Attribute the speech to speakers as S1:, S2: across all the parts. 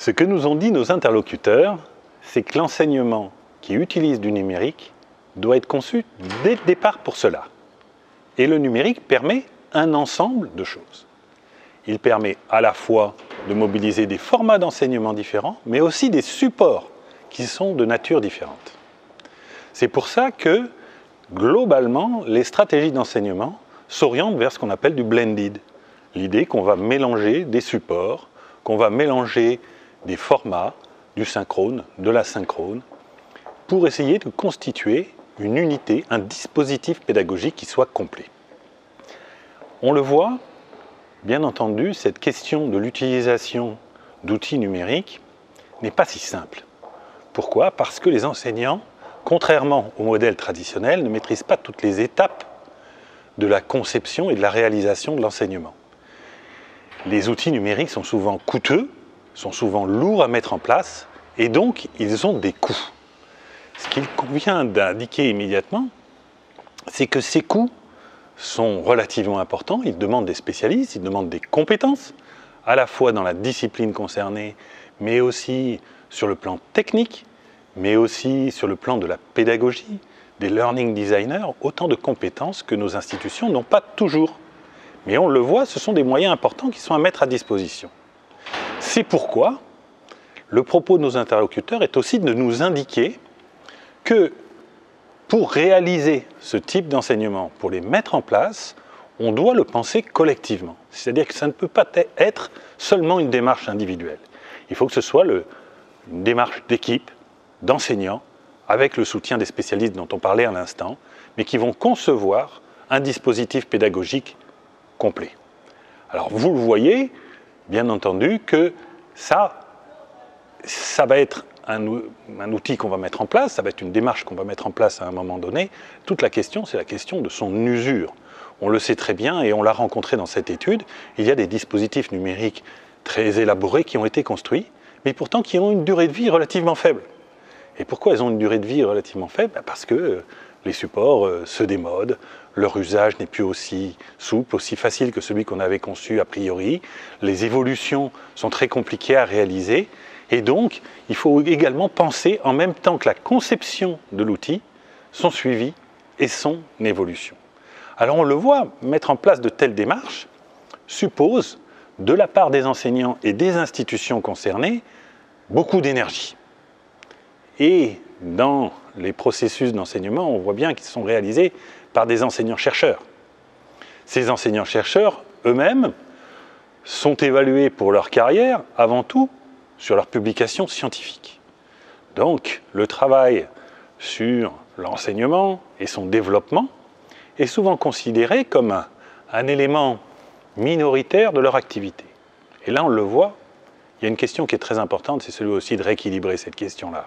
S1: Ce que nous ont dit nos interlocuteurs, c'est que l'enseignement qui utilise du numérique doit être conçu dès le départ pour cela. Et le numérique permet un ensemble de choses. Il permet à la fois de mobiliser des formats d'enseignement différents, mais aussi des supports qui sont de nature différente. C'est pour ça que, globalement, les stratégies d'enseignement s'orientent vers ce qu'on appelle du blended. L'idée qu'on va mélanger des supports, qu'on va mélanger des formats, du synchrone, de l'asynchrone, pour essayer de constituer une unité, un dispositif pédagogique qui soit complet. On le voit, bien entendu, cette question de l'utilisation d'outils numériques n'est pas si simple. Pourquoi? Parce que les enseignants, contrairement au modèle traditionnel, ne maîtrisent pas toutes les étapes de la conception et de la réalisation de l'enseignement. Les outils numériques sont souvent coûteux, sont souvent lourds à mettre en place, et donc ils ont des coûts. Ce qu'il convient d'indiquer immédiatement, c'est que ces coûts sont relativement importants, ils demandent des spécialistes, ils demandent des compétences, à la fois dans la discipline concernée, mais aussi sur le plan technique, mais aussi sur le plan de la pédagogie, des learning designers, autant de compétences que nos institutions n'ont pas toujours. Mais on le voit, ce sont des moyens importants qui sont à mettre à disposition. C'est pourquoi le propos de nos interlocuteurs est aussi de nous indiquer que pour réaliser ce type d'enseignement, pour les mettre en place, on doit le penser collectivement. C'est-à-dire que ça ne peut pas être seulement une démarche individuelle. Il faut que ce soit une démarche d'équipe, d'enseignants, avec le soutien des spécialistes dont on parlait à l'instant, mais qui vont concevoir un dispositif pédagogique complet. Alors vous le voyez, bien entendu, que ça, va être un, outil qu'on va mettre en place, ça va être une démarche qu'on va mettre en place à un moment donné. Toute la question, c'est la question de son usure. On le sait très bien et on l'a rencontré dans cette étude. Il y a des dispositifs numériques très élaborés qui ont été construits, mais pourtant qui ont une durée de vie relativement faible. Et pourquoi elles ont une durée de vie relativement faible? Ben Parce que euh, les supports euh, se démodent, leur usage n'est plus aussi souple, aussi facile que celui qu'on avait conçu a priori, les évolutions sont très compliquées à réaliser, et donc, il faut également penser en même temps que la conception de l'outil, son suivi et son évolution. Alors on le voit, mettre en place de telles démarches suppose, de la part des enseignants et des institutions concernées, beaucoup d'énergie. Et dans les processus d'enseignement, on voit bien qu'ils sont réalisés par des enseignants-chercheurs. Ces enseignants-chercheurs, eux-mêmes, sont évalués pour leur carrière avant tout sur leurs publications scientifiques. Donc, le travail sur l'enseignement et son développement est souvent considéré comme un, élément minoritaire de leur activité. Et là, on le voit, il y a une question qui est très importante, c'est celui aussi de rééquilibrer cette question-là.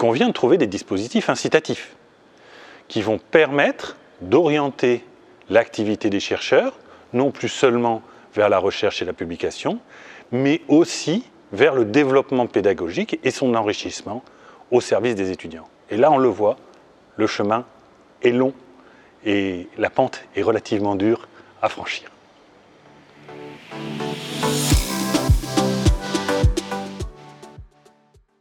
S1: Convient de trouver des dispositifs incitatifs qui vont permettre d'orienter l'activité des chercheurs, non plus seulement vers la recherche et la publication, mais aussi vers le développement pédagogique et son enrichissement au service des étudiants. Et là, on le voit, le chemin est long et la pente est relativement dure à franchir.